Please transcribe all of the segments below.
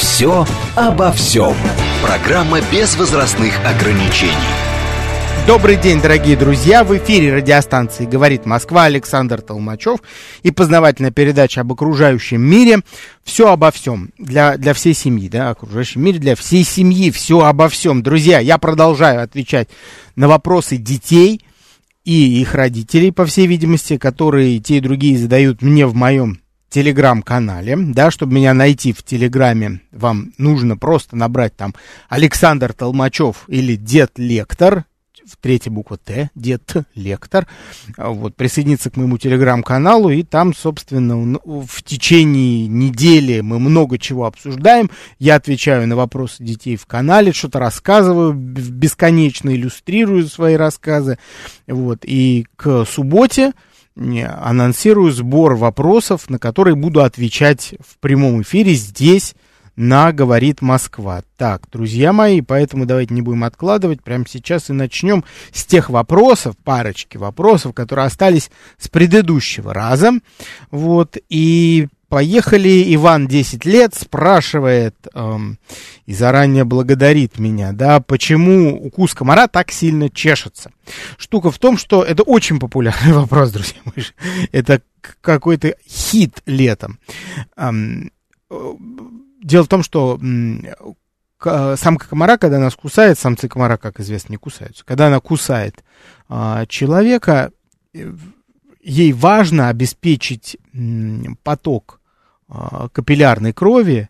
«Все обо всем». Программа без возрастных ограничений. Добрый день, дорогие друзья! В эфире радиостанции «Говорит Москва» Александр Толмачев и познавательная передача об окружающем мире. Все обо всем для, для всей семьи, да, окружающем мире для всей семьи. Все обо всем. Друзья, я продолжаю отвечать на вопросы детей и их родителей, по всей видимости, которые те и другие задают мне в моем телеграм-канале, да, чтобы меня найти в телеграме, вам нужно просто набрать там Александр Толмачев или Дед Лектор, в третья буква Т, Дед Лектор, вот, присоединиться к моему телеграм-каналу, и там, собственно, в течение недели мы много чего обсуждаем, я отвечаю на вопросы детей в канале, что-то рассказываю, бесконечно иллюстрирую свои рассказы, вот, и к субботе, анонсирую сбор вопросов, на которые буду отвечать в прямом эфире здесь, на «Говорит Москва». Так, друзья мои, поэтому давайте не будем откладывать. Прямо сейчас и начнем с тех вопросов, парочки вопросов, которые остались с предыдущего раза. Вот, и поехали. Иван, 10 лет, спрашивает эм, и заранее благодарит меня, да, почему укус комара так сильно чешется. Штука в том, что это очень популярный вопрос, друзья мои. Это какой-то хит летом. Эм, дело в том, что самка комара, когда нас кусает, самцы комара, как известно, не кусаются. Когда она кусает а, человека, э, ей важно обеспечить поток капиллярной крови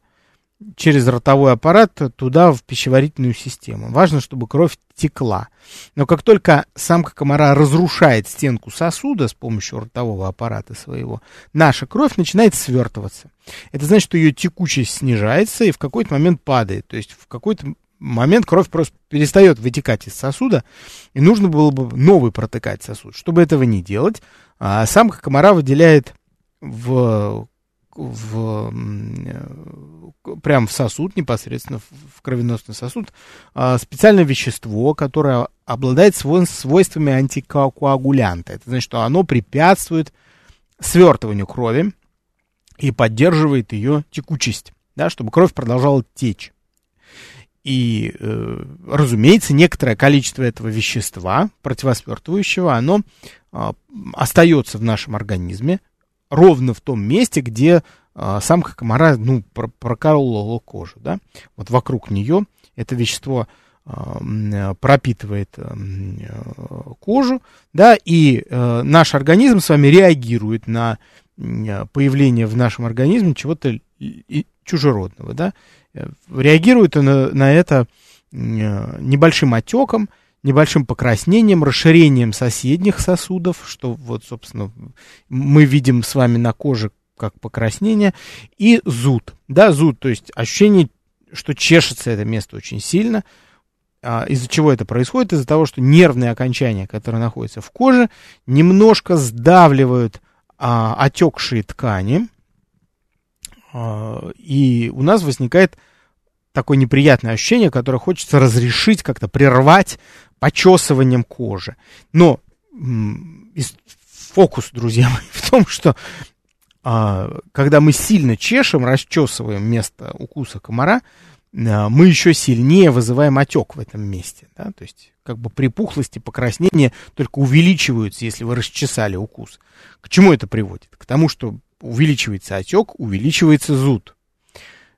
через ротовой аппарат туда, в пищеварительную систему. Важно, чтобы кровь текла. Но как только самка комара разрушает стенку сосуда с помощью ротового аппарата своего, наша кровь начинает свертываться. Это значит, что ее текучесть снижается и в какой-то момент падает. То есть в какой-то момент кровь просто перестает вытекать из сосуда, и нужно было бы новый протыкать сосуд. Чтобы этого не делать, а самка комара выделяет в в, прямо в сосуд, непосредственно в кровеносный сосуд, а, специальное вещество, которое обладает свойствами антикоагулянта. Это значит, что оно препятствует свертыванию крови и поддерживает ее текучесть, да, чтобы кровь продолжала течь. И, э, разумеется, некоторое количество этого вещества, противосвертывающего, оно э, остается в нашем организме, ровно в том месте, где а, самка комара, ну, проколола кожу, да, вот вокруг нее это вещество а, пропитывает а, кожу, да, и а, наш организм с вами реагирует на появление в нашем организме чего-то чужеродного, да, реагирует на, на это небольшим отеком, небольшим покраснением, расширением соседних сосудов, что вот, собственно, мы видим с вами на коже как покраснение, и зуд. Да, зуд, то есть ощущение, что чешется это место очень сильно. А, из-за чего это происходит? Из-за того, что нервные окончания, которые находятся в коже, немножко сдавливают а, отекшие ткани, а, и у нас возникает такое неприятное ощущение, которое хочется разрешить, как-то прервать почесыванием кожи. Но фокус, друзья мои, в том, что а, когда мы сильно чешем, расчесываем место укуса комара, а, мы еще сильнее вызываем отек в этом месте. Да? То есть, как бы припухлости, покраснения только увеличиваются, если вы расчесали укус. К чему это приводит? К тому, что увеличивается отек, увеличивается зуд.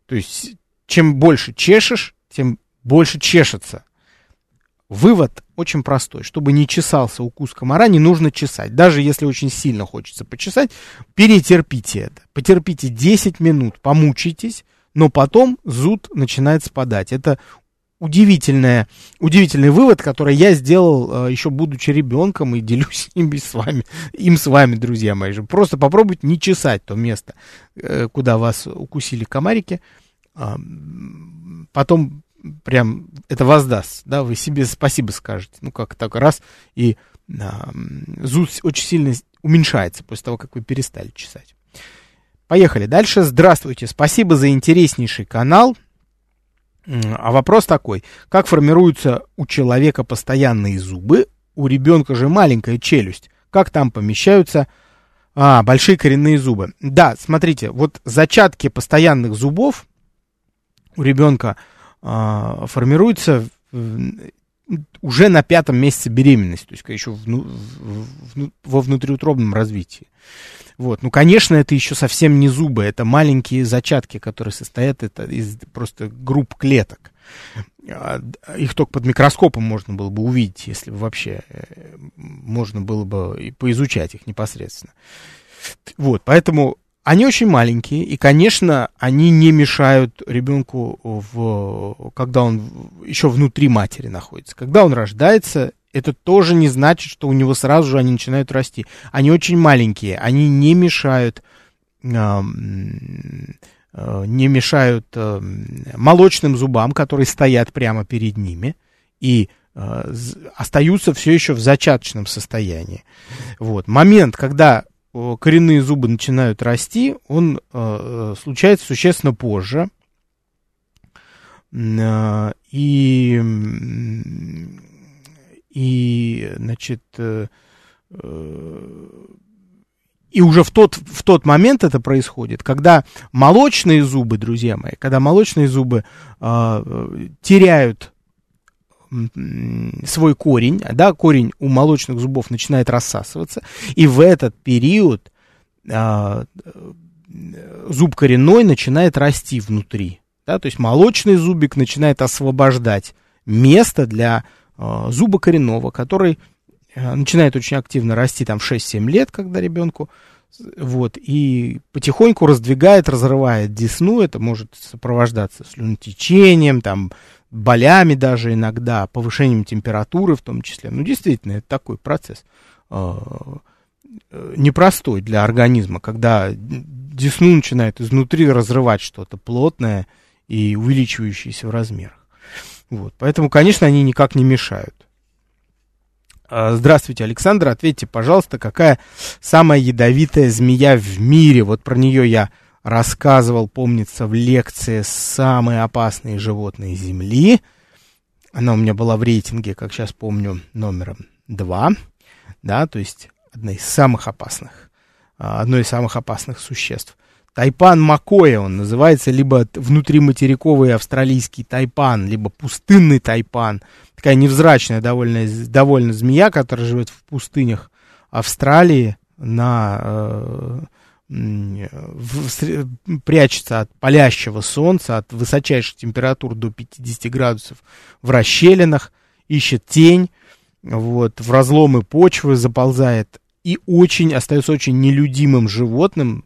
То есть, чем больше чешешь, тем больше чешется. Вывод очень простой. Чтобы не чесался укус комара, не нужно чесать. Даже если очень сильно хочется почесать, перетерпите это. Потерпите 10 минут, помучитесь, но потом зуд начинает спадать. Это удивительное, удивительный вывод, который я сделал э, еще будучи ребенком и делюсь им с вами, им с вами, друзья мои. Просто попробуйте не чесать то место, э, куда вас укусили комарики потом прям это воздаст, да, вы себе спасибо скажете. Ну, как так, раз, и а, зуд очень сильно уменьшается после того, как вы перестали чесать. Поехали дальше. Здравствуйте, спасибо за интереснейший канал. А вопрос такой, как формируются у человека постоянные зубы, у ребенка же маленькая челюсть, как там помещаются а, большие коренные зубы? Да, смотрите, вот зачатки постоянных зубов у ребенка а, формируются уже на пятом месяце беременности, то есть еще вну, в, во внутриутробном развитии. Вот. Ну, конечно, это еще совсем не зубы, это маленькие зачатки, которые состоят это из просто групп клеток. А, их только под микроскопом можно было бы увидеть, если вообще э, можно было бы поизучать их непосредственно. Вот, поэтому они очень маленькие, и, конечно, они не мешают ребенку, в, когда он еще внутри матери находится. Когда он рождается, это тоже не значит, что у него сразу же они начинают расти. Они очень маленькие, они не мешают, э, не мешают э, молочным зубам, которые стоят прямо перед ними, и э, остаются все еще в зачаточном состоянии. Вот. Момент, когда коренные зубы начинают расти, он э, случается существенно позже. Э, и, и, значит, э, и уже в тот, в тот момент это происходит, когда молочные зубы, друзья мои, когда молочные зубы э, теряют свой корень, да, корень у молочных зубов начинает рассасываться, и в этот период а, зуб коренной начинает расти внутри, да, то есть молочный зубик начинает освобождать место для а, зуба коренного, который а, начинает очень активно расти там в 6-7 лет, когда ребенку вот, и потихоньку раздвигает, разрывает десну, это может сопровождаться слюнотечением, там, болями даже иногда, повышением температуры в том числе. Ну, действительно, это такой процесс э, э, непростой для организма, когда десну начинает изнутри разрывать что-то плотное и увеличивающееся в размерах. Вот, поэтому, конечно, они никак не мешают. А, здравствуйте, Александр. Ответьте, пожалуйста, какая самая ядовитая змея в мире? Вот про нее я рассказывал, помнится, в лекции «Самые опасные животные Земли». Она у меня была в рейтинге, как сейчас помню, номером два, да, то есть одна из самых опасных, а, одно из самых опасных существ. Тайпан Макоя он называется, либо внутриматериковый австралийский тайпан, либо пустынный тайпан. Такая невзрачная довольно, довольно змея, которая живет в пустынях Австралии на э, прячется от палящего солнца, от высочайших температур до 50 градусов в расщелинах, ищет тень, вот, в разломы почвы заползает и очень, остается очень нелюдимым животным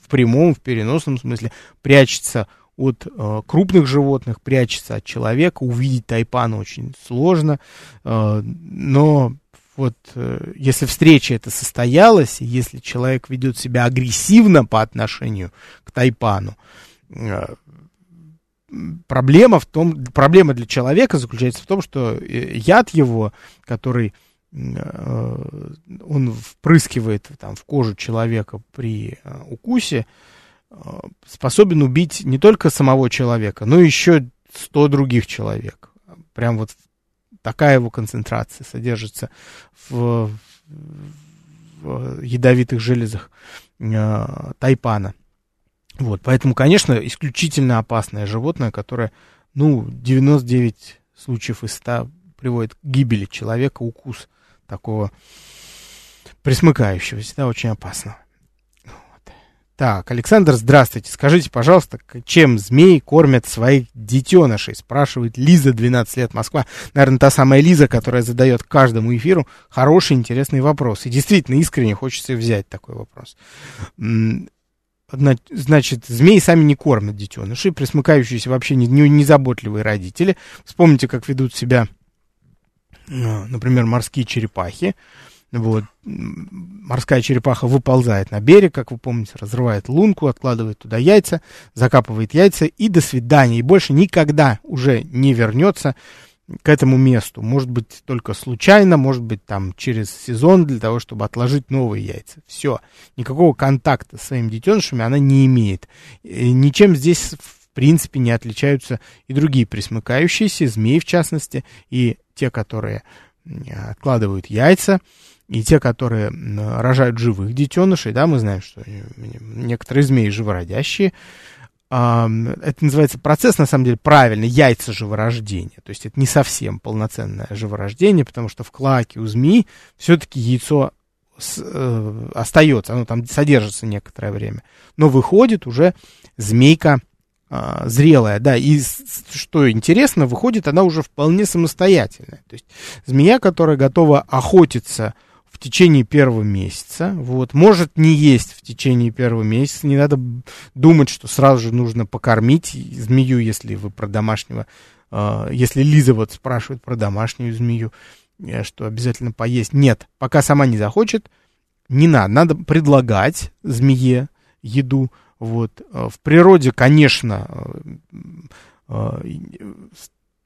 в прямом, в переносном смысле, прячется от э, крупных животных, прячется от человека, увидеть тайпана очень сложно, э, но вот э, если встреча это состоялась, если человек ведет себя агрессивно по отношению к Тайпану, э, проблема в том, проблема для человека заключается в том, что э, яд его, который он впрыскивает там, в кожу человека при укусе, способен убить не только самого человека, но еще 100 других человек. Прям вот такая его концентрация содержится в, в ядовитых железах э, тайпана. Вот, поэтому, конечно, исключительно опасное животное, которое, ну, 99 случаев из 100 приводит к гибели человека, укус такого присмыкающегося, да, очень опасно. Так, Александр, здравствуйте. Скажите, пожалуйста, чем змеи кормят своих детенышей? Спрашивает Лиза, 12 лет, Москва. Наверное, та самая Лиза, которая задает каждому эфиру хороший, интересный вопрос. И действительно, искренне хочется взять такой вопрос. Значит, змеи сами не кормят детенышей, присмыкающиеся вообще незаботливые родители. Вспомните, как ведут себя, например, морские черепахи Вот. Морская черепаха выползает на берег, как вы помните, разрывает лунку, откладывает туда яйца, закапывает яйца и до свидания. И больше никогда уже не вернется к этому месту. Может быть, только случайно, может быть, там через сезон для того, чтобы отложить новые яйца. Все. Никакого контакта с своими детенышами она не имеет. И ничем здесь, в принципе, не отличаются и другие присмыкающиеся, змеи в частности, и те, которые откладывают яйца, и те, которые рожают живых детенышей, да, мы знаем, что некоторые змеи живородящие, это называется процесс, на самом деле, правильный, яйца живорождения. То есть это не совсем полноценное живорождение, потому что в клаке у змеи все-таки яйцо с, э, остается, оно там содержится некоторое время. Но выходит уже змейка э, зрелая, да, и что интересно, выходит она уже вполне самостоятельная. То есть змея, которая готова охотиться в течение первого месяца. Вот, может не есть в течение первого месяца. Не надо думать, что сразу же нужно покормить змею, если вы про домашнего, э, если Лиза вот спрашивает про домашнюю змею, э, что обязательно поесть. Нет, пока сама не захочет, не надо. Надо предлагать змее еду. Вот. Э, в природе, конечно, э, э,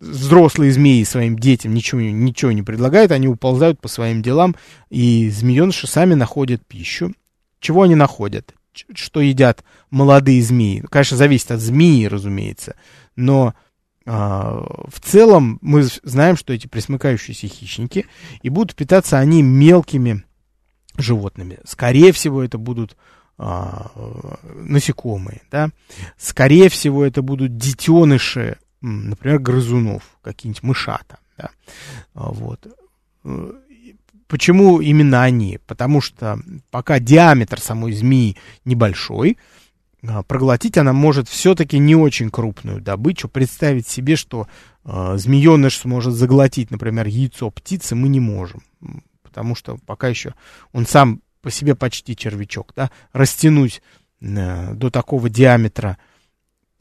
взрослые змеи своим детям ничего, ничего не предлагают, они уползают по своим делам, и змееныши сами находят пищу. Чего они находят? Что едят молодые змеи? Ну, конечно, зависит от змеи, разумеется, но а, в целом мы знаем, что эти пресмыкающиеся хищники, и будут питаться они мелкими животными. Скорее всего, это будут а, насекомые, да. Скорее всего, это будут детеныши например, грызунов, какие-нибудь мышата. Да? А, вот. Э, почему именно они? Потому что пока диаметр самой змеи небольшой, а, проглотить она может все-таки не очень крупную добычу. Представить себе, что э, змееныш сможет заглотить, например, яйцо птицы, мы не можем. Потому что пока еще он сам по себе почти червячок. Да? Растянуть э, до такого диаметра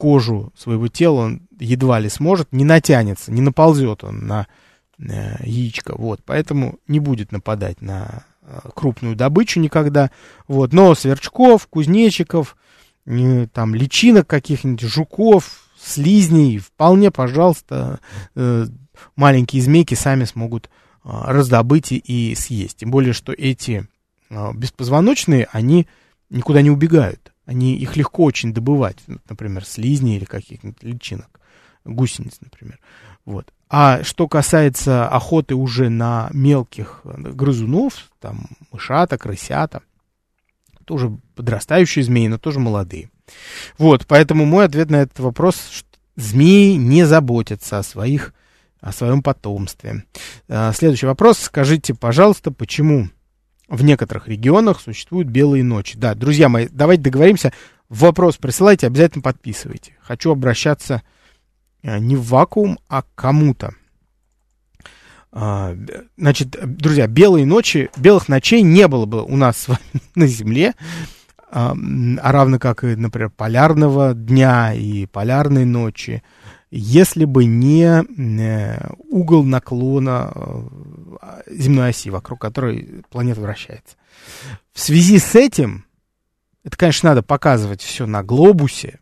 кожу своего тела он едва ли сможет, не натянется, не наползет он на э, яичко, вот, поэтому не будет нападать на э, крупную добычу никогда, вот, но сверчков, кузнечиков, там, личинок каких-нибудь, жуков, слизней, вполне, пожалуйста, э, маленькие змейки сами смогут раздобыть и, съесть, тем более, что эти беспозвоночные, они никуда не убегают, они, их легко очень добывать, например, слизни или каких-нибудь личинок, гусениц, например. Вот. А что касается охоты уже на мелких грызунов, там, мышата, крысята, тоже подрастающие змеи, но тоже молодые. Вот, поэтому мой ответ на этот вопрос, что змеи не заботятся о своих, о своем потомстве. А, следующий вопрос. Скажите, пожалуйста, почему в некоторых регионах существуют белые ночи. Да, друзья мои, давайте договоримся. Вопрос присылайте, обязательно подписывайте. Хочу обращаться э, не в вакуум, а к кому-то. А, значит, друзья, белые ночи, белых ночей не было бы у нас на Земле, а равно как и, например, полярного дня и полярной ночи, если бы не э, угол наклона э, земной оси, вокруг которой планета вращается. В связи с этим, это, конечно, надо показывать все на глобусе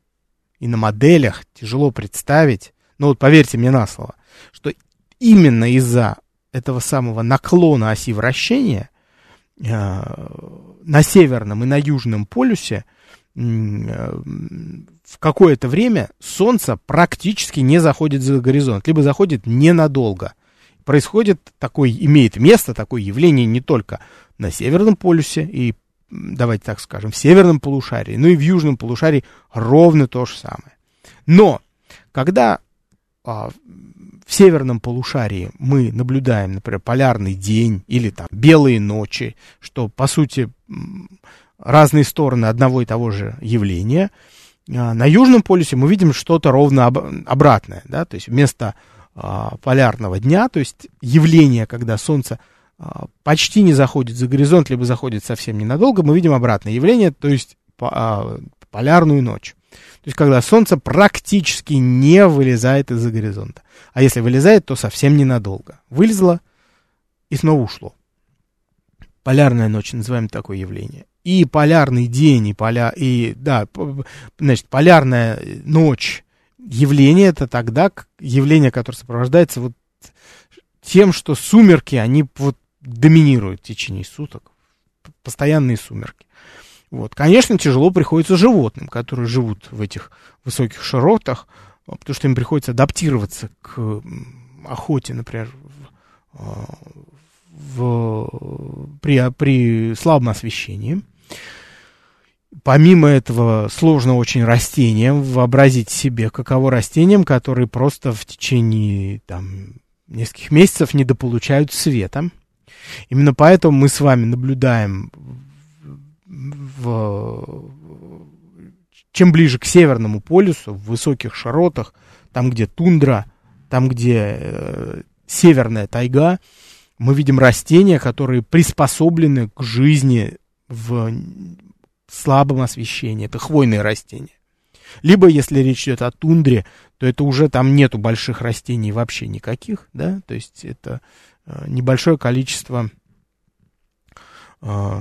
и на моделях, тяжело представить, но вот поверьте мне на слово, что именно из-за этого самого наклона оси вращения э, на северном и на южном полюсе в какое-то время Солнце практически не заходит за горизонт, либо заходит ненадолго. Происходит такое, имеет место такое явление не только на Северном полюсе и, давайте так скажем, в Северном полушарии, но и в Южном полушарии ровно то же самое. Но, когда а, в Северном полушарии мы наблюдаем, например, полярный день или там белые ночи, что, по сути, разные стороны одного и того же явления. А, на Южном полюсе мы видим что-то ровно об, обратное, да, то есть вместо а, полярного дня, то есть явление, когда Солнце а, почти не заходит за горизонт, либо заходит совсем ненадолго, мы видим обратное явление, то есть по, а, полярную ночь. То есть, когда Солнце практически не вылезает из-за горизонта. А если вылезает, то совсем ненадолго. Вылезло и снова ушло. Полярная ночь, называем такое явление. И полярный день, и, поля, и да, значит, полярная ночь явление это тогда явление, которое сопровождается вот тем, что сумерки, они вот доминируют в течение суток. Постоянные сумерки. Вот. Конечно, тяжело приходится животным, которые живут в этих высоких широтах, потому что им приходится адаптироваться к охоте, например, в, в, при, при слабом освещении. Помимо этого, сложно очень растениям вообразить себе, каково растениям, которые просто в течение там, нескольких месяцев недополучают света. Именно поэтому мы с вами наблюдаем в, чем ближе к Северному полюсу, в высоких широтах, там, где тундра, там, где э, северная тайга, мы видим растения, которые приспособлены к жизни в слабом освещении. Это хвойные растения. Либо, если речь идет о тундре, то это уже там нету больших растений вообще никаких, да, то есть это э, небольшое количество э,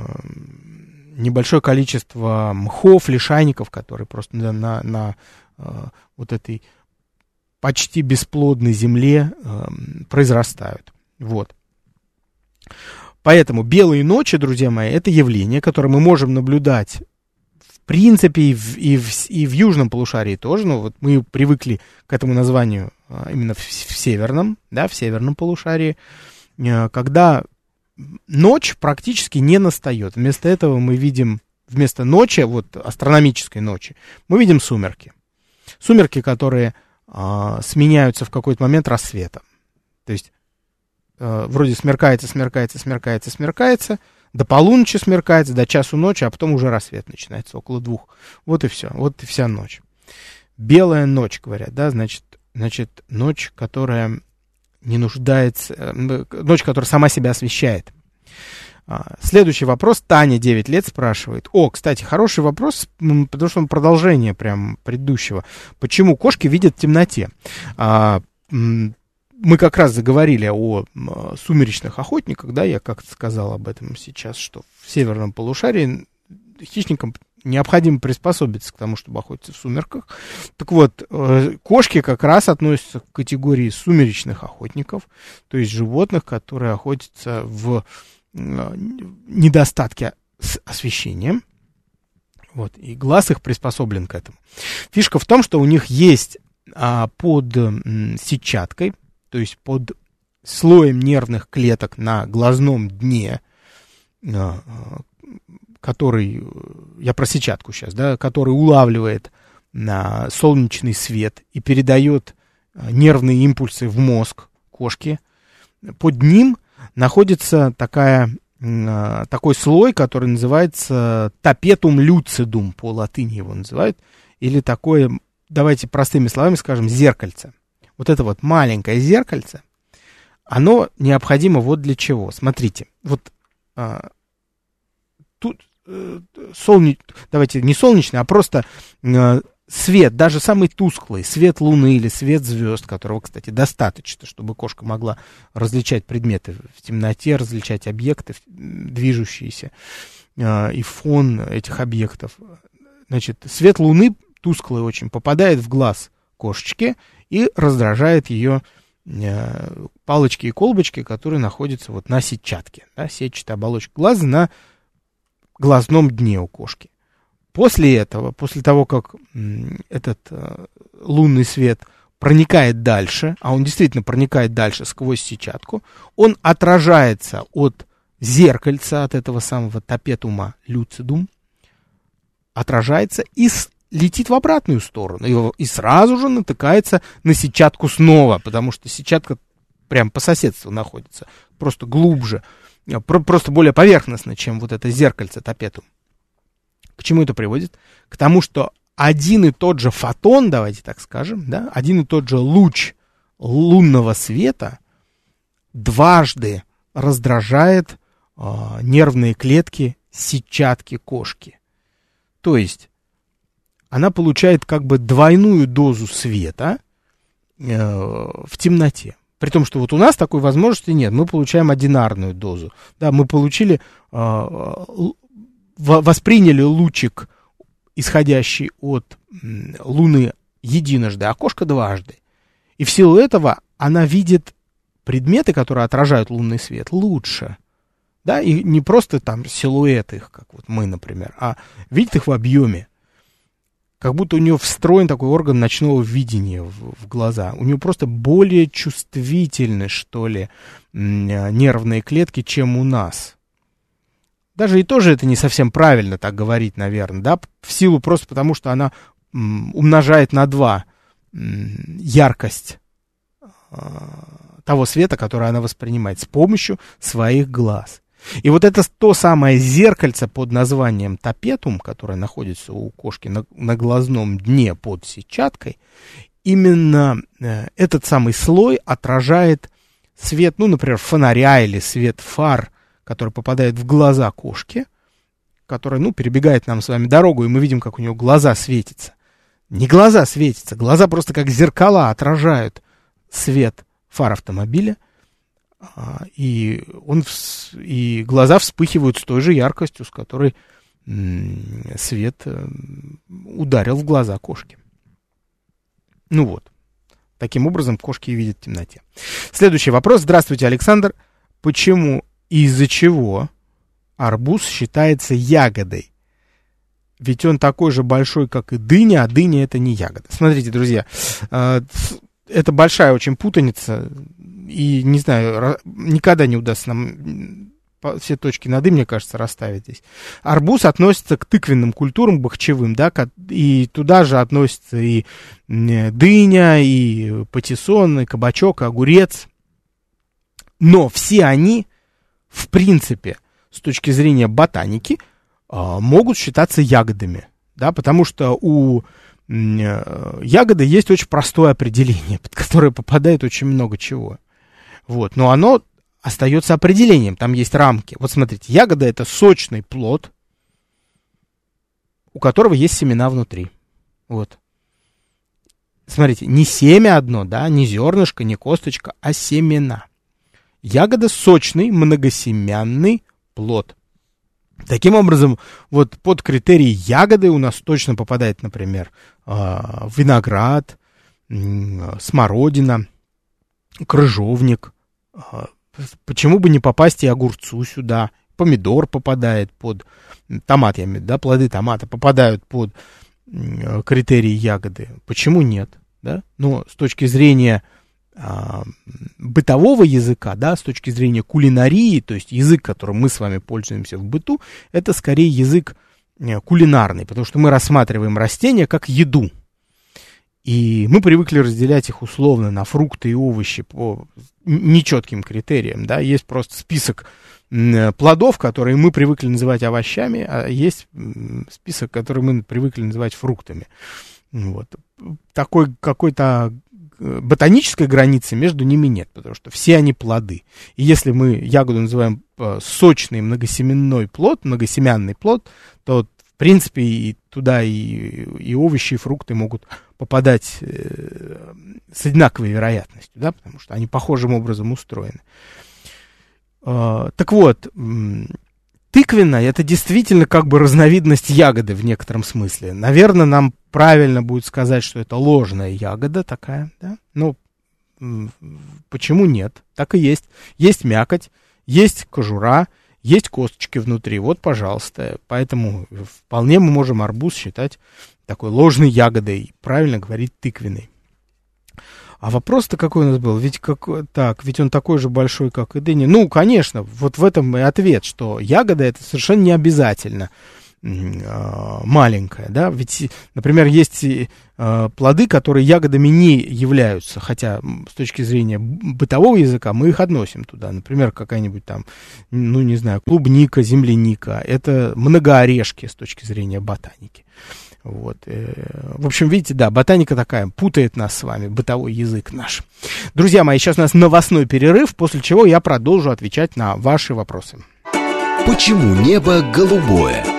небольшое количество мхов, лишайников, которые просто на, на, на э, вот этой почти бесплодной земле э, произрастают. Вот. Поэтому белые ночи, друзья мои, это явление, которое мы можем наблюдать в принципе и в, и в, и в южном полушарии тоже. Ну, вот мы привыкли к этому названию а, именно в, в северном, да, в северном полушарии, э, когда ночь практически не настает. Вместо этого мы видим, вместо ночи, вот астрономической ночи, мы видим сумерки. Сумерки, которые а, сменяются в какой-то момент рассветом. То есть э, вроде смеркается, смеркается, смеркается, смеркается, до полуночи смеркается, до часу ночи, а потом уже рассвет начинается, около двух. Вот и все, вот и вся ночь. Белая ночь, говорят, да, значит, значит, ночь, которая не нуждается, э, ночь, которая сама себя освещает. А, следующий вопрос. Таня, 9 лет, спрашивает. О, кстати, хороший вопрос, потому что он продолжение прям предыдущего. Почему кошки видят в темноте? А, мы как раз заговорили о сумеречных охотниках, да, я как-то сказал об этом сейчас, что в северном полушарии хищникам необходимо приспособиться к тому, чтобы охотиться в сумерках. Так вот, э, кошки как раз относятся к категории сумеречных охотников, то есть животных, которые охотятся в э, недостатке с освещением. Вот, и глаз их приспособлен к этому. Фишка в том, что у них есть а, под сетчаткой, то есть под слоем нервных клеток на глазном дне, а, который, я про сетчатку сейчас, да, который улавливает на солнечный свет и передает нервные импульсы в мозг кошки. Под ним находится такая, такой слой, который называется тапетум люцидум, по латыни его называют, или такое, давайте простыми словами скажем, зеркальце. Вот это вот маленькое зеркальце, оно необходимо вот для чего. Смотрите, вот а, тут Э, солнеч... давайте не солнечный, а просто э, свет, даже самый тусклый, свет луны или свет звезд, которого, кстати, достаточно, чтобы кошка могла различать предметы в темноте, различать объекты движущиеся э, и фон этих объектов. Значит, свет луны тусклый очень попадает в глаз кошечки и раздражает ее э, палочки и колбочки, которые находятся вот на сетчатке, да, сетчатая оболочка глаза на глазном дне у кошки. После этого, после того, как этот э, лунный свет проникает дальше, а он действительно проникает дальше сквозь сетчатку, он отражается от зеркальца, от этого самого топетума люцидум, отражается и летит в обратную сторону, и, и сразу же натыкается на сетчатку снова, потому что сетчатка прям по соседству находится, просто глубже. Э, просто более поверхностно, чем вот это зеркальце топету. К чему это приводит? К тому, что один и тот же фотон, давайте так скажем, да, один и тот же луч лунного света дважды раздражает э, нервные клетки сетчатки кошки. То есть она получает как бы двойную дозу света э, в темноте. При том, что вот у нас такой возможности нет. Мы получаем одинарную дозу. Да, мы получили, э, восприняли лучик, исходящий от Луны единожды, а кошка дважды. И в силу этого она видит предметы, которые отражают лунный свет, лучше. Да, и не просто там силуэты их, как вот мы, например, а видит их в объеме. Как будто у нее встроен такой орган ночного видения в, в глаза. У нее просто более чувствительны, что ли, нервные клетки, чем у нас. Даже и тоже это не совсем правильно так говорить, наверное, да, в силу просто потому, что она умножает на 2 яркость а, того света, который она воспринимает с помощью своих глаз. И вот это то самое зеркальце под названием топетум, которое находится у кошки на, на глазном дне под сетчаткой, именно э, этот самый слой отражает свет, ну, например, фонаря или свет фар, который попадает в глаза кошки, которая, ну, перебегает нам с вами дорогу, и мы видим, как у нее глаза светятся. Не глаза светятся, глаза просто как зеркала отражают свет фар автомобиля, и, он, и глаза вспыхивают с той же яркостью, с которой свет э, ударил в глаза кошки. Ну вот. Таким образом, кошки видят в темноте. Следующий вопрос. Здравствуйте, Александр. Почему и из-за чего арбуз считается ягодой? Ведь он такой же большой, как и дыня, а дыня это не ягода. Смотрите, друзья, э, это большая очень путаница, и, не знаю, никогда не удастся нам все точки над «и», мне кажется, расставить здесь. Арбуз относится к тыквенным культурам, бахчевым, да, и туда же относятся и дыня, и патиссон, и кабачок, и огурец. Но все они, в принципе, с точки зрения ботаники, а, могут считаться ягодами, да, потому что у э, ягоды есть очень простое определение, под которое попадает очень много чего. Вот, но оно остается определением, там есть рамки. Вот смотрите, ягода это сочный плод, у которого есть семена внутри. Вот. Смотрите, не семя одно, да, не зернышко, не косточка, а семена. Ягода сочный, многосемянный плод. Таким образом, вот под критерий ягоды у нас точно попадает, например, а, виноград, смородина, крыжовник. А, почему бы не попасть и огурцу сюда? Помидор попадает под... Томат, я имею в виду, да, плоды томата попадают под критерии ягоды. Почему нет? Да? Но с точки зрения а, бытового языка, да, с точки зрения кулинарии, то есть язык, которым мы с вами пользуемся в быту, это скорее язык э, кулинарный, потому что мы рассматриваем растения как еду. И мы привыкли разделять их условно на фрукты и овощи по нечетким критериям, да, есть просто список плодов, которые мы привыкли называть овощами, а есть список, который мы привыкли называть фруктами. Вот. Такой какой-то ботанической границы между ними нет, потому что все они плоды. И если мы ягоду называем э, сочный многосеменной плод, многосемянный плод, то принципе и туда и, и овощи, и фрукты могут попадать э, с одинаковой вероятностью, да, потому что они похожим образом устроены. Э, так вот, тыквенная это действительно как бы разновидность ягоды в некотором смысле. Наверное, нам правильно будет сказать, что это ложная ягода такая, да? Ну, почему нет? Так и есть. Есть мякоть, есть кожура, есть косточки внутри. Вот, пожалуйста. Поэтому вполне мы можем арбуз считать такой ложной ягодой. Правильно говорить тыквенной. А вопрос-то какой у нас был? Ведь как, так, ведь он такой же большой, как и дыня. Ну, конечно, вот в этом и ответ, что ягода это совершенно не обязательно маленькая, да, ведь, например, есть э, плоды, которые ягодами не являются, хотя с точки зрения бытового языка мы их относим туда, например, какая-нибудь там, ну, не знаю, клубника, земляника, это многоорешки с точки зрения ботаники. Вот. Э, в общем, видите, да, ботаника такая, путает нас с вами, бытовой язык наш. Друзья мои, сейчас у нас новостной перерыв, после чего я продолжу отвечать на ваши вопросы. Почему небо голубое?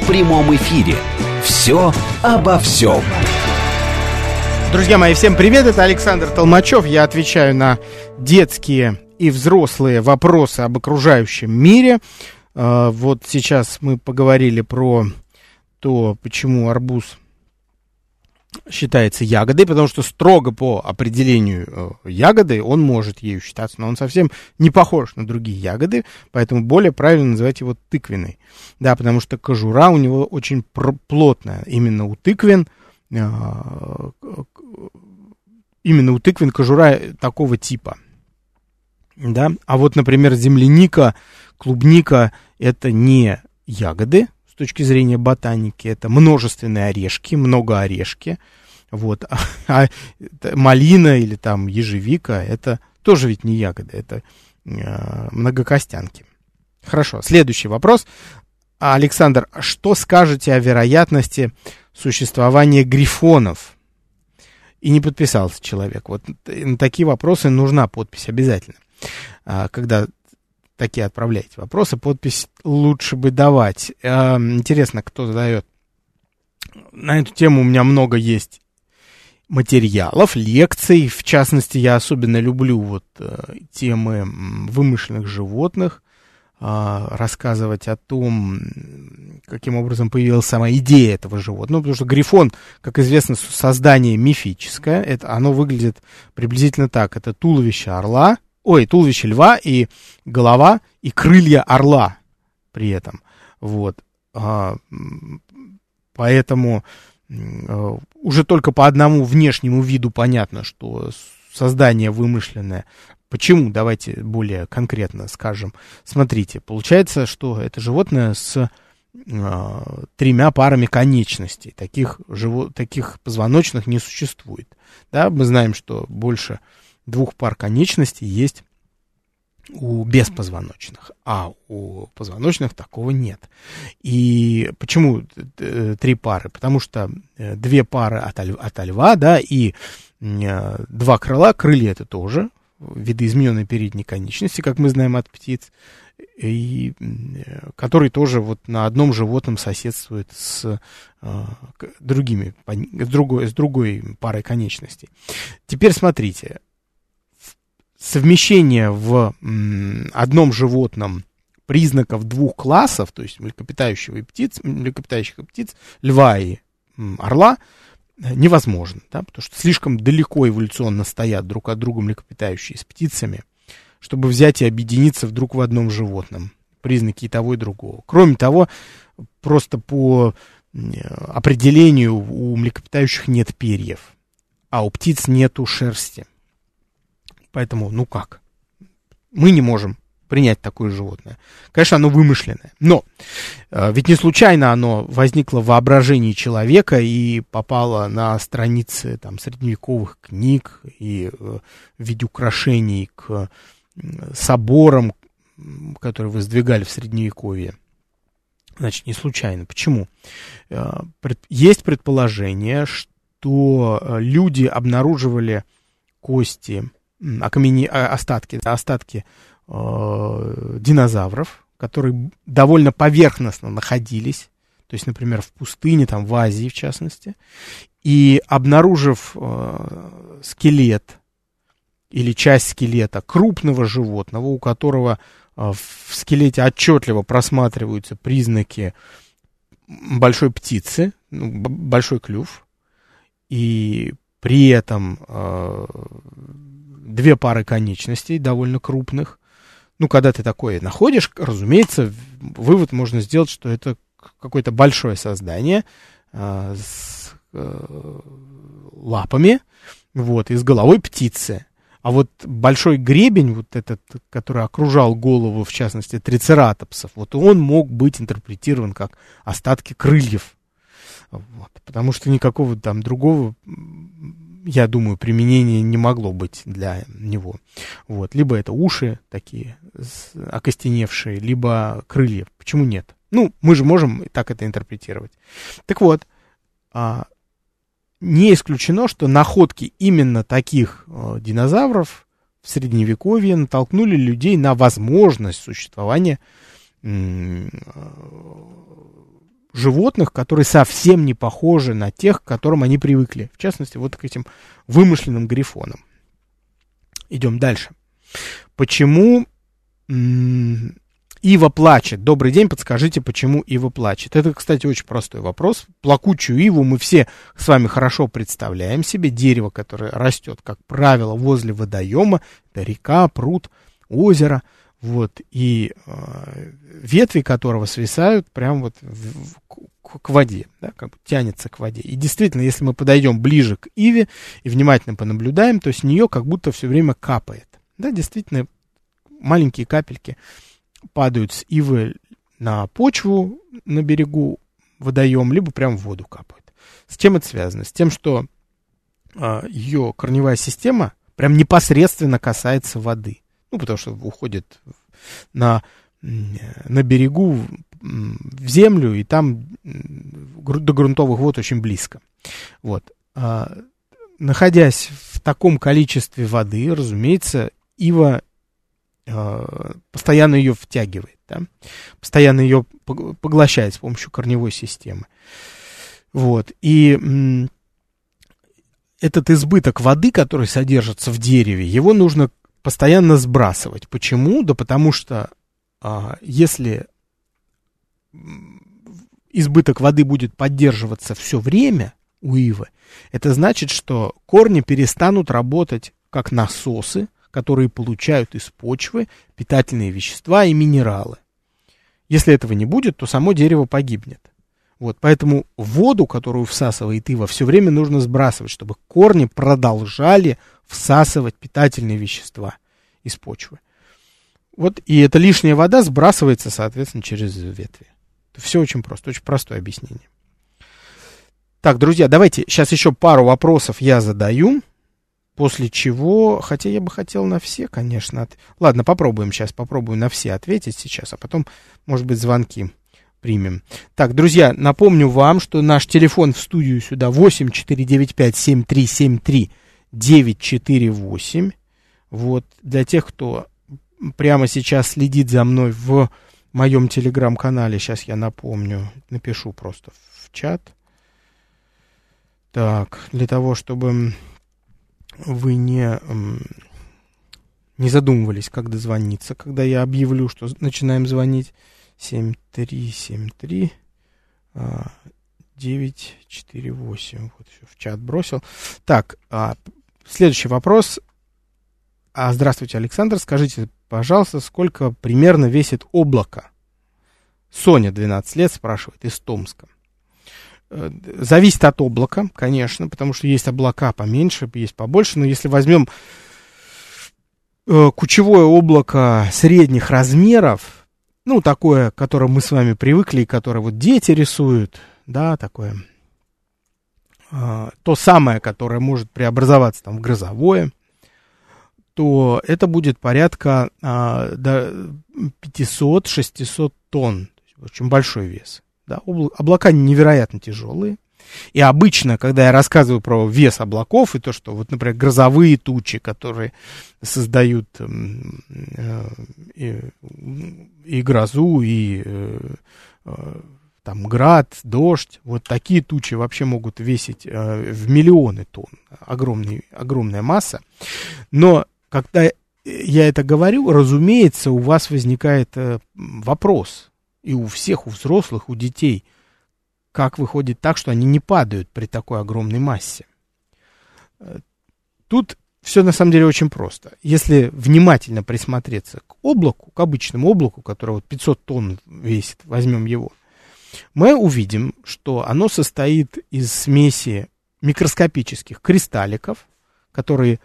в прямом эфире. «Все обо всем». Друзья мои, всем привет, это Александр Толмачев. Я отвечаю на детские и взрослые вопросы об окружающем мире. А, вот сейчас мы поговорили про то, почему арбуз считается ягодой, потому что строго по определению э, ягоды он может ею считаться, но он совсем не похож на другие ягоды, поэтому более правильно называть его тыквенной. Да, потому что кожура у него очень плотная. Именно у тыквен, а, именно у тыквен кожура такого типа. Да? А вот, например, земляника, клубника это не ягоды точки зрения ботаники, это множественные орешки, много орешки. Вот. А, а малина или там ежевика это тоже ведь не ягоды, это э, многокостянки. Хорошо, следующий вопрос. Александр, что скажете о вероятности существования грифонов? И не подписался человек. Вот на такие вопросы нужна подпись обязательно. А, когда такие отправляете вопросы, подпись лучше бы давать. А, интересно, кто задает. На эту тему у меня много есть материалов, лекций. В частности, я особенно люблю вот э, темы вымышленных животных, а, рассказывать о том, каким образом появилась сама идея этого животного, потому что грифон, как известно, создание мифическое, это, оно выглядит приблизительно так, это туловище орла, ой, туловище льва и голова и крылья орла при этом. Вот. А, поэтому а, уже только по одному внешнему виду понятно, что создание вымышленное. Почему? Давайте более конкретно скажем. Смотрите, получается, что это животное с э, тремя парами конечностей. Таких, живо, таких позвоночных не существует. Да, мы знаем, что больше двух пар конечностей есть у беспозвоночных, а у позвоночных такого нет. И почему э, три пары? Потому что э, две пары от, от льва, да, и э, два крыла, крылья это тоже видоизмененной передней конечности, как мы знаем от птиц, и который тоже вот на одном животном соседствует с другими, с другой, с другой парой конечностей. Теперь смотрите, совмещение в одном животном признаков двух классов, то есть млекопитающих и птиц, млекопитающих и птиц, льва и орла, невозможно, да, потому что слишком далеко эволюционно стоят друг от друга млекопитающие с птицами, чтобы взять и объединиться вдруг в одном животном. Признаки и того, и другого. Кроме того, просто по определению у млекопитающих нет перьев, а у птиц нету шерсти. Поэтому, ну как? Мы не можем принять такое животное. Конечно, оно вымышленное. Но э, ведь не случайно оно возникло в воображении человека и попало на страницы там, средневековых книг и э, в виде украшений к э, соборам, которые воздвигали в Средневековье. Значит, не случайно. Почему? Э, пред, есть предположение, что э, люди обнаруживали кости окамени... А, остатки, остатки э, динозавров, которые довольно поверхностно находились, то есть, например, в пустыне, там, в Азии, в частности, и обнаружив э, скелет или часть скелета крупного животного, у которого э, в скелете отчетливо просматриваются признаки большой птицы, ну, большой клюв, и при этом э, две пары конечностей, довольно крупных. Ну, когда ты такое находишь, разумеется, вывод можно сделать, что это какое-то большое создание э, с э, лапами, вот, и с головой птицы. А вот большой гребень, вот этот, который окружал голову, в частности, трицератопсов, вот он мог быть интерпретирован как остатки крыльев. Вот, потому что никакого там другого я думаю, применения не могло быть для него. Вот. Либо это уши такие окостеневшие, либо крылья. Почему нет? Ну, мы же можем так это интерпретировать. Так вот, а, не исключено, что находки именно таких э, динозавров в Средневековье натолкнули людей на возможность существования э, животных, которые совсем не похожи на тех, к которым они привыкли. В частности, вот к этим вымышленным грифонам. Идем дальше. Почему Ива плачет. Добрый день, подскажите, почему Ива плачет. Это, кстати, очень простой вопрос. Плакучую Иву мы все с вами хорошо представляем себе. Дерево, которое растет, как правило, возле водоема. Это река, пруд, озеро. Вот, и э, ветви которого свисают прямо вот в, в, к, воде, да, как бы тянется к воде. И действительно, если мы подойдем ближе к Иве и внимательно понаблюдаем, то с нее как будто все время капает. Да, действительно, маленькие капельки падают с ивы на почву на берегу водоем, либо прям в воду капают. С чем это связано? С тем, что а, ее корневая система прям непосредственно касается воды. Ну, потому что уходит на, на берегу в землю, и там до грунтовых вод очень близко. Вот. А, находясь в таком количестве воды, разумеется, ива Э, постоянно ее втягивает, да? постоянно ее поглощает с помощью корневой системы. Вот. И этот избыток воды, который содержится в дереве, его нужно постоянно сбрасывать. Почему? Да потому что а, если избыток воды будет поддерживаться все время у ивы, это значит, что корни перестанут работать как насосы, которые получают из почвы питательные вещества и минералы. Если этого не будет, то само дерево погибнет. Вот, поэтому воду, которую всасывает ива, все время нужно сбрасывать, чтобы корни продолжали всасывать питательные вещества из почвы. Вот, и эта лишняя вода сбрасывается, соответственно, через ветви. Это все очень просто, очень простое объяснение. Так, друзья, давайте сейчас еще пару вопросов я задаю. После чего, хотя я бы хотел на все, конечно. От... Ладно, попробуем сейчас, попробую на все ответить сейчас, а потом, может быть, звонки примем. Так, друзья, напомню вам, что наш телефон в студию сюда 8495-7373-948. Вот, для тех, кто прямо сейчас следит за мной в моем телеграм-канале, сейчас я напомню, напишу просто в чат. Так, для того, чтобы вы не, не задумывались, как дозвониться, когда я объявлю, что начинаем звонить 7373 948. Вот все, в чат бросил. Так, а, следующий вопрос. А, здравствуйте, Александр. Скажите, пожалуйста, сколько примерно весит облако? Соня, 12 лет, спрашивает, из Томска. Э, зависит от облака, конечно, потому что есть облака поменьше, есть побольше, но если возьмем э, кучевое облако средних размеров, ну, такое, к которому мы с вами привыкли, и которое вот дети рисуют, да, такое, э, то самое, которое может преобразоваться там в грозовое, то это будет порядка до 500-600 тонн, очень большой вес. Да, облака невероятно тяжелые. И обычно, когда я рассказываю про вес облаков и то, что вот, например, грозовые тучи, которые создают эм, э, и, грозу, и э, э, там град, дождь, вот такие тучи вообще могут весить э, в миллионы тонн, огромный, огромная масса. Но когда я это говорю, разумеется, у вас возникает вопрос, и у всех, у взрослых, у детей, как выходит так, что они не падают при такой огромной массе. Э, тут все на самом деле очень просто. Если внимательно присмотреться к облаку, к обычному облаку, которое вот 500 тонн весит, возьмем его, мы увидим, что оно состоит из смеси микроскопических кристалликов, которые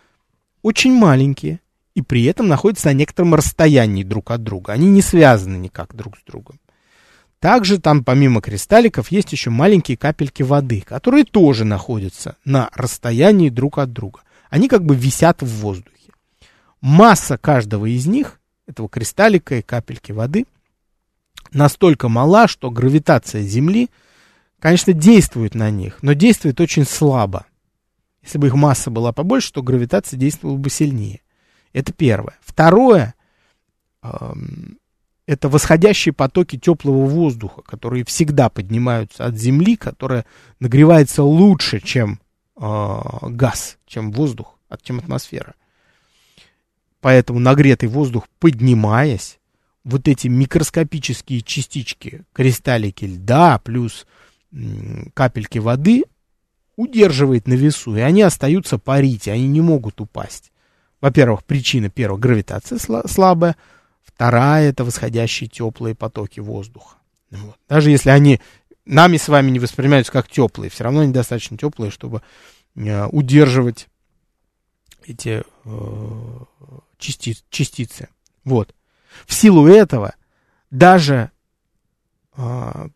очень маленькие и при этом находятся на некотором расстоянии друг от друга. Они не связаны никак друг с другом. Также там помимо кристалликов есть еще маленькие капельки воды, которые тоже находятся на расстоянии друг от друга. Они как бы висят в воздухе. Масса каждого из них, этого кристаллика и капельки воды, настолько мала, что гравитация Земли, конечно, действует на них, но действует очень слабо. Если бы их масса была побольше, то гравитация действовала бы сильнее. Это первое. Второе, эм, это восходящие потоки теплого воздуха, которые всегда поднимаются от Земли, которая нагревается лучше, чем э, газ, чем воздух, чем атмосфера. Поэтому нагретый воздух, поднимаясь, вот эти микроскопические частички, кристаллики льда плюс капельки воды удерживает на весу, и они остаются парить, они не могут упасть. Во-первых, причина первая, гравитация слабая, вторая это восходящие теплые потоки воздуха. Вот. Даже если они нами с вами не воспринимаются как теплые, все равно они достаточно теплые, чтобы э, удерживать эти э, части, частицы. Вот. В силу этого даже э,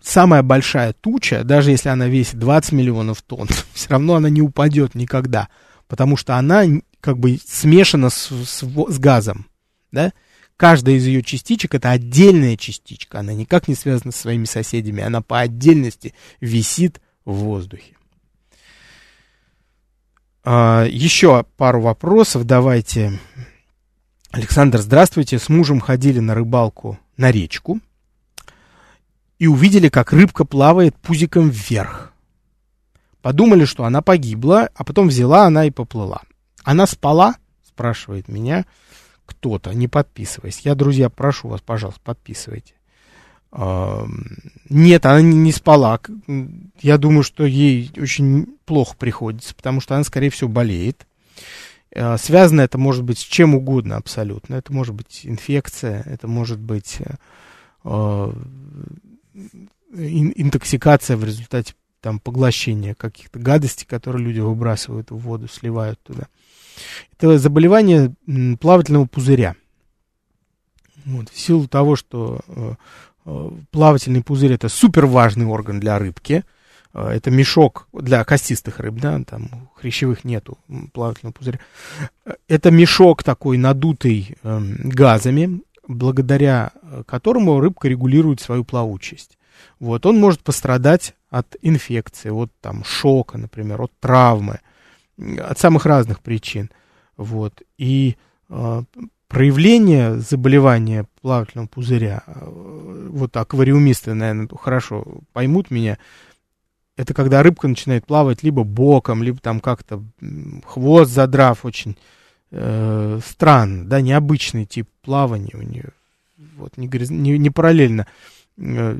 самая большая туча, даже если она весит 20 миллионов тонн, все равно она не упадет никогда, потому что она как бы смешана с, с, с газом, да? Каждая из ее частичек это отдельная частичка, она никак не связана со своими соседями, она по отдельности висит в воздухе. А, еще пару вопросов давайте. Александр, здравствуйте. С мужем ходили на рыбалку на речку и увидели, как рыбка плавает пузиком вверх. Подумали, что она погибла, а потом взяла она и поплыла. Она спала? Спрашивает меня кто-то, не подписываясь. Я, друзья, прошу вас, пожалуйста, подписывайте. Нет, она не спала. Я думаю, что ей очень плохо приходится, потому что она, скорее всего, болеет. А, связано это может быть с чем угодно абсолютно. Это может быть инфекция, это может быть э, интоксикация в результате там, поглощения каких-то гадостей, которые люди выбрасывают в воду, сливают туда. Это заболевание плавательного пузыря. Вот, в силу того, что э, э, плавательный пузырь это супер важный орган для рыбки, э, это мешок для костистых рыб, да, там хрящевых нету плавательного пузыря. Это мешок такой надутый э, газами, благодаря которому рыбка регулирует свою плавучесть. Вот, он может пострадать от инфекции, от там шока, например, от травмы, от самых разных причин. Вот. И э, проявление заболевания плавательного пузыря, э, вот аквариумисты, наверное, хорошо поймут меня, это когда рыбка начинает плавать либо боком, либо там как-то хвост задрав, очень э, странно, да, необычный тип плавания у нее, вот, не, не, не параллельно э,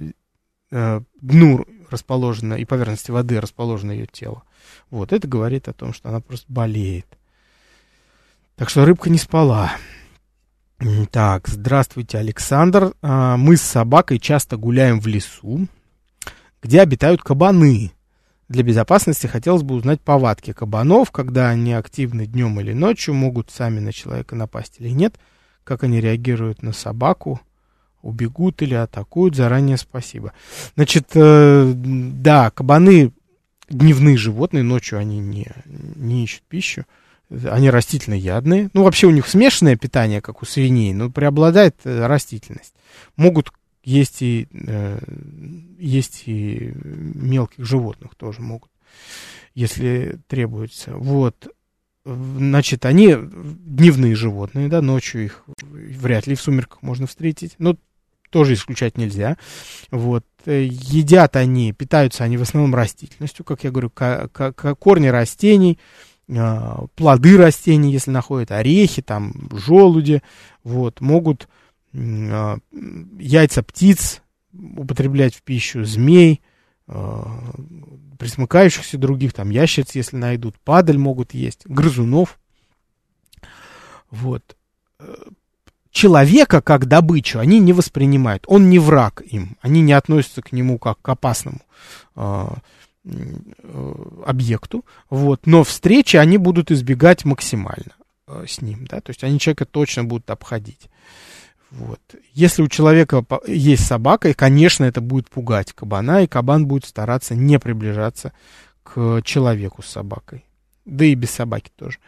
э, дну расположено и поверхности воды расположено ее тело. Вот, это говорит о том, что она просто болеет. Так что рыбка не спала. Так, здравствуйте, Александр. А, мы с собакой часто гуляем в лесу, где обитают кабаны. Для безопасности хотелось бы узнать повадки кабанов, когда они активны днем или ночью, могут сами на человека напасть или нет, как они реагируют на собаку, убегут или атакуют. Заранее спасибо. Значит, э, да, кабаны дневные животные, ночью они не, не ищут пищу. Они растительноядные. Ну, вообще у них смешанное питание, как у свиней, но преобладает э, растительность. Могут есть и, э, есть и мелких животных тоже могут, если требуется. Вот. Значит, они дневные животные, да, ночью их вряд ли в сумерках можно встретить. Но тоже исключать нельзя. Вот. Э, едят они, питаются они в основном растительностью, как я говорю, корни растений, а, плоды растений, если находят, орехи, там, желуди, вот, могут а, яйца птиц употреблять в пищу, змей, а, присмыкающихся других, там, ящериц, если найдут, падаль могут есть, грызунов. Вот человека как добычу они не воспринимают. Он не враг им. Они не относятся к нему как к опасному э, э, объекту. Вот. Но встречи они будут избегать максимально э, с ним. Да? То есть они человека точно будут обходить. Вот. Если у человека есть собака, и, конечно, это будет пугать кабана, и кабан будет стараться не приближаться к человеку с собакой. Да и без собаки тоже.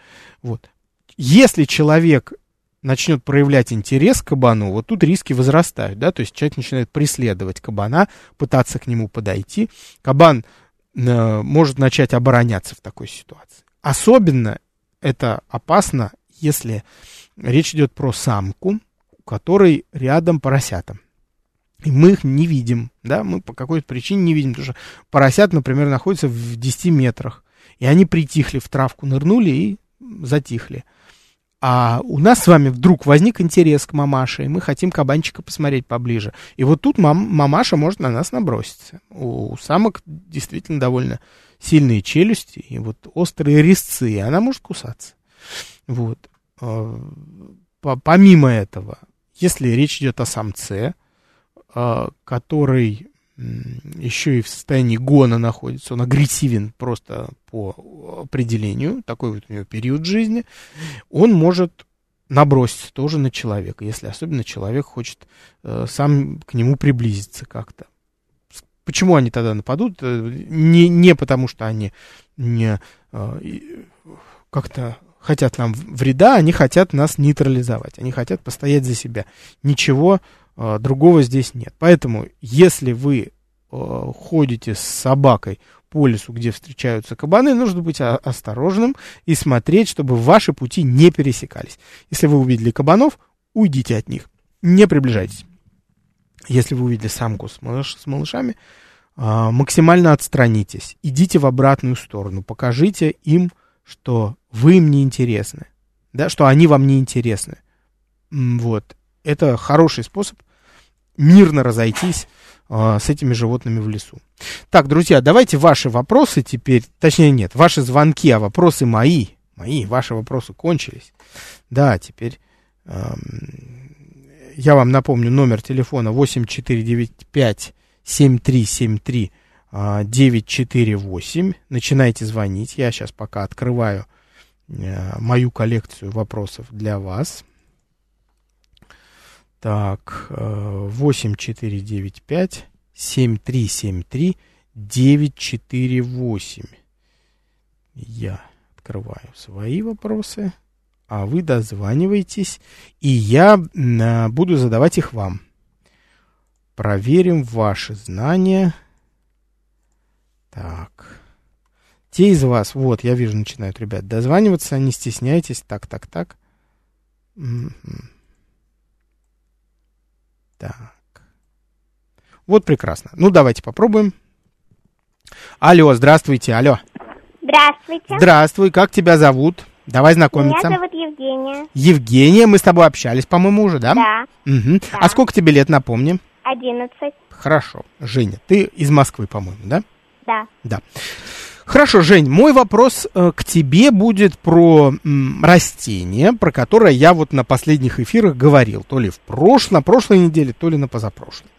Вот. Если человек начнет проявлять интерес к кабану, вот тут риски возрастают, да, то есть человек начинает преследовать кабана, пытаться к нему подойти. Кабан э, может начать обороняться в такой ситуации. Особенно это опасно, если речь идет про самку, у которой рядом поросята. И мы их не видим, да, мы по какой-то причине не видим, потому что поросят, например, находятся в 10 метрах, и они притихли в травку, нырнули и затихли. А у нас с вами вдруг возник интерес к мамаше, и мы хотим кабанчика посмотреть поближе. И вот тут мам, мамаша может на нас наброситься. У самок действительно довольно сильные челюсти и вот острые резцы, и она может кусаться. Вот. А, помимо этого, если речь идет о самце, а, который еще и в состоянии гона находится, он агрессивен просто по определению, такой вот у него период жизни, он может наброситься тоже на человека, если особенно человек хочет э, сам к нему приблизиться как-то. Почему они тогда нападут? Э, не, не потому, что они не э, как-то хотят нам вреда, они хотят нас нейтрализовать, они хотят постоять за себя. Ничего другого здесь нет. Поэтому, если вы э, ходите с собакой по лесу, где встречаются кабаны, нужно быть осторожным и смотреть, чтобы ваши пути не пересекались. Если вы увидели кабанов, уйдите от них, не приближайтесь. Если вы увидели самку с, малыш, с малышами, максимально отстранитесь, идите в обратную сторону, покажите им, что вы им не интересны, да, что они вам не интересны. Вот. Это хороший способ мирно разойтись э, с этими животными в лесу. Так, друзья, давайте ваши вопросы теперь, точнее нет, ваши звонки, а вопросы мои, мои, ваши вопросы кончились. Да, теперь э, я вам напомню номер телефона 8495 7373 948. Начинайте звонить. Я сейчас пока открываю э, мою коллекцию вопросов для вас. Так, 8495 7373 948. Я открываю свои вопросы, а вы дозваниваетесь, и я э, буду задавать их вам. Проверим ваши знания – так. Те из вас, вот, я вижу, начинают, ребят, дозваниваться, не стесняйтесь. Так, так, так. Так. Вот прекрасно. Ну, давайте попробуем. Алло, здравствуйте, алло. Здравствуйте. Здравствуй, как тебя зовут? Давай знакомиться. Меня зовут Евгения. Евгения, мы с тобой общались, по-моему, уже, да? Да. Угу. Да. А сколько тебе лет, напомни? Одиннадцать. Хорошо. Женя, ты из Москвы, по-моему, да? Да. Да. Хорошо, Жень, мой вопрос э, к тебе будет про растение, про которое я вот на последних эфирах говорил, то ли в прош... на прошлой неделе, то ли на позапрошлой.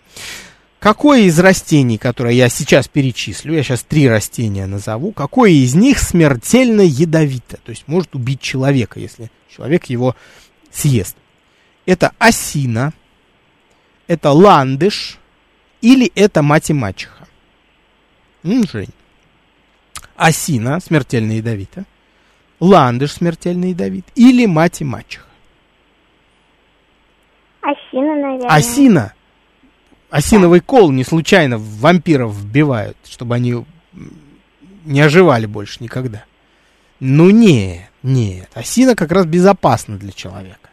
Какое из растений, которое я сейчас перечислю, я сейчас три растения назову, какое из них смертельно ядовито, то есть может убить человека, если человек его съест? Это осина, это ландыш или это мать и мачеха? М, Жень. Осина смертельно ядовита. Ландыш смертельно ядовит. Или мать и мачеха. Осина, наверное. Осина. Осиновый кол не случайно в вампиров вбивают, чтобы они не оживали больше никогда. Ну нет, нет. Осина как раз безопасна для человека.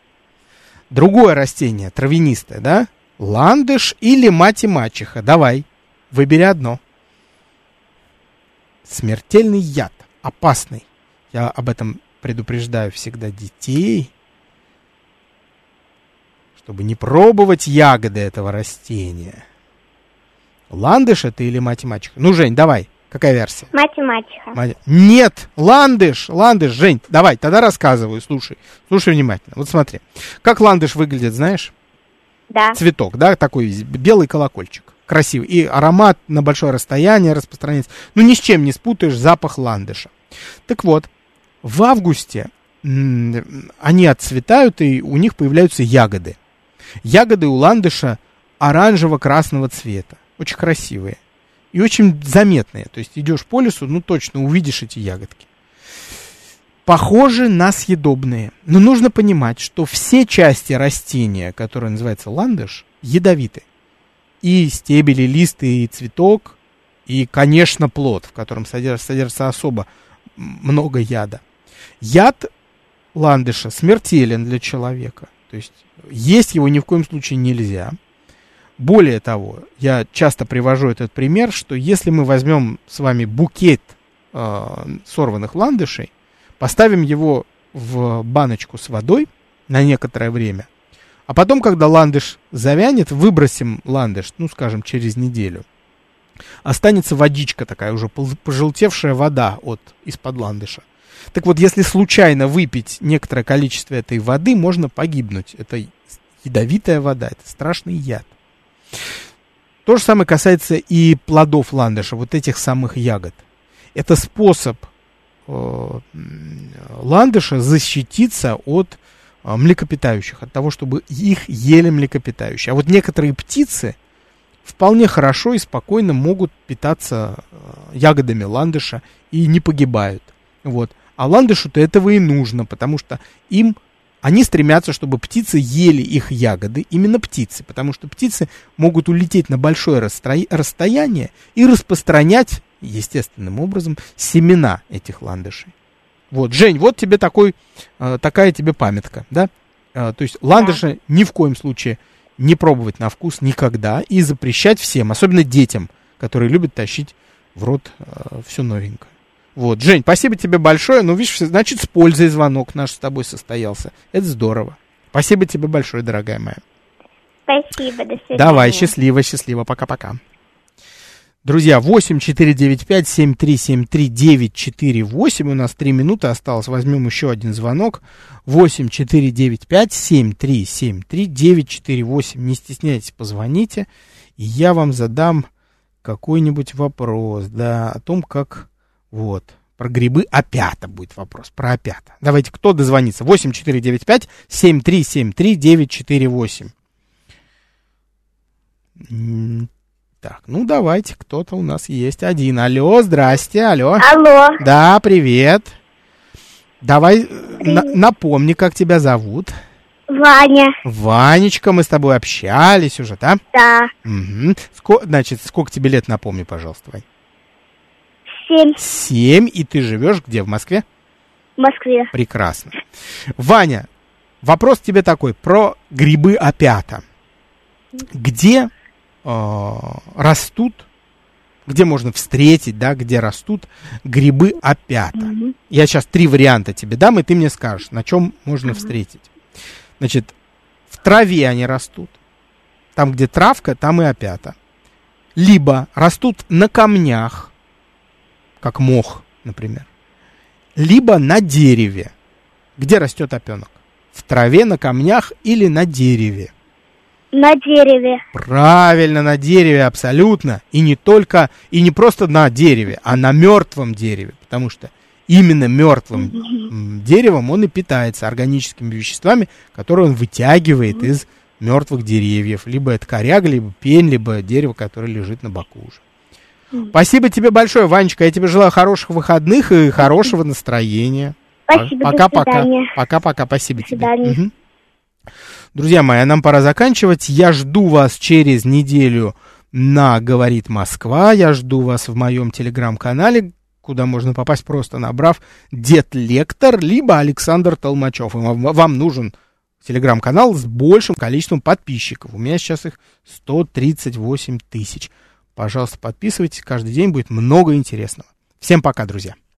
Другое растение, травянистое, да? Ландыш или мать и мачеха. Давай, выбери одно. Смертельный яд, опасный. Я об этом предупреждаю всегда детей, чтобы не пробовать ягоды этого растения. Ландыш это или мать и мачеха? Ну, Жень, давай, какая версия? Мать и мачеха. Мать- Нет, ландыш, ландыш, Жень, давай, тогда рассказываю, слушай, слушай внимательно. Вот смотри, как ландыш выглядит, знаешь? Да. Цветок, да, такой белый колокольчик красивый. И аромат на большое расстояние распространяется. Ну, ни с чем не спутаешь запах ландыша. Так вот, в августе они отцветают, и у них появляются ягоды. Ягоды у ландыша оранжево-красного цвета. Очень красивые. И очень заметные. То есть идешь по лесу, ну точно увидишь эти ягодки. Похожи на съедобные. Но нужно понимать, что все части растения, которое называется ландыш, ядовиты. И стебель, и лист, и цветок, и, конечно, плод, в котором содержится, содержится особо много яда. Яд ландыша смертелен для человека. То есть есть его ни в коем случае нельзя. Более того, я часто привожу этот пример, что если мы возьмем с вами букет э, сорванных ландышей, поставим его в баночку с водой на некоторое время, а потом, когда ландыш завянет, выбросим ландыш, ну, скажем, через неделю, останется водичка такая уже пожелтевшая вода от из-под ландыша. Так вот, если случайно выпить некоторое количество этой воды, можно погибнуть. Это ядовитая вода, это страшный яд. То же самое касается и плодов ландыша, вот этих самых ягод. Это способ э, ландыша защититься от млекопитающих, от того, чтобы их ели млекопитающие. А вот некоторые птицы вполне хорошо и спокойно могут питаться э, ягодами ландыша и не погибают. Вот. А ландышу-то этого и нужно, потому что им они стремятся, чтобы птицы ели их ягоды, именно птицы, потому что птицы могут улететь на большое расстояние и распространять естественным образом семена этих ландышей. Вот, Жень, вот тебе такой, э, такая тебе памятка, да? Э, то есть ландыши да. ни в коем случае не пробовать на вкус никогда и запрещать всем, особенно детям, которые любят тащить в рот э, все новенькое. Вот, Жень, спасибо тебе большое. Ну, видишь, значит, с пользой звонок наш с тобой состоялся. Это здорово. Спасибо тебе большое, дорогая моя. Спасибо, до свидания. Давай, счастливо, счастливо, пока-пока. Друзья, 8 495 7373 948. У нас 3 минуты осталось. Возьмем еще один звонок. 8 495 7373 948. Не стесняйтесь, позвоните. И я вам задам какой-нибудь вопрос, да, о том, как вот. Про грибы опята будет вопрос. Про опята. Давайте, кто дозвонится? 8495-7373-948. Так, ну давайте, кто-то у нас есть один. Алло, здрасте, алло. Алло. Да, привет. Давай, э, на, напомни, как тебя зовут. Ваня. Ванечка, мы с тобой общались уже, да? Да. Угу. Ско, значит, сколько тебе лет, напомни, пожалуйста, Вань. Семь. Семь, и ты живешь где, в Москве? В Москве. Прекрасно. Ваня, вопрос тебе такой, про грибы опята. Где растут, где можно встретить, да, где растут грибы опята? Mm-hmm. Я сейчас три варианта тебе дам, и ты мне скажешь, на чем можно mm-hmm. встретить. Значит, в траве они растут. Там, где травка, там и опята. Либо растут на камнях, как мох, например. Либо на дереве. Где растет опенок? В траве, на камнях или на дереве? На дереве. Правильно, на дереве, абсолютно. И не только, и не просто на дереве, а на мертвом дереве. Потому что именно мертвым mm-hmm. деревом он и питается органическими веществами, которые он вытягивает mm-hmm. из мертвых деревьев. Либо это коряга, либо пень, либо дерево, которое лежит на боку уже. Спасибо тебе большое, Ванечка. Я тебе желаю хороших выходных и хорошего настроения. Спасибо. Пока-пока. Пока-пока. Спасибо тебе. Угу. Друзья мои, а нам пора заканчивать. Я жду вас через неделю на «Говорит Москва». Я жду вас в моем телеграм-канале, куда можно попасть просто набрав «Дед Лектор», либо Александр Толмачев. Вам нужен телеграм-канал с большим количеством подписчиков. У меня сейчас их 138 тысяч. Пожалуйста, подписывайтесь. Каждый день будет много интересного. Всем пока, друзья.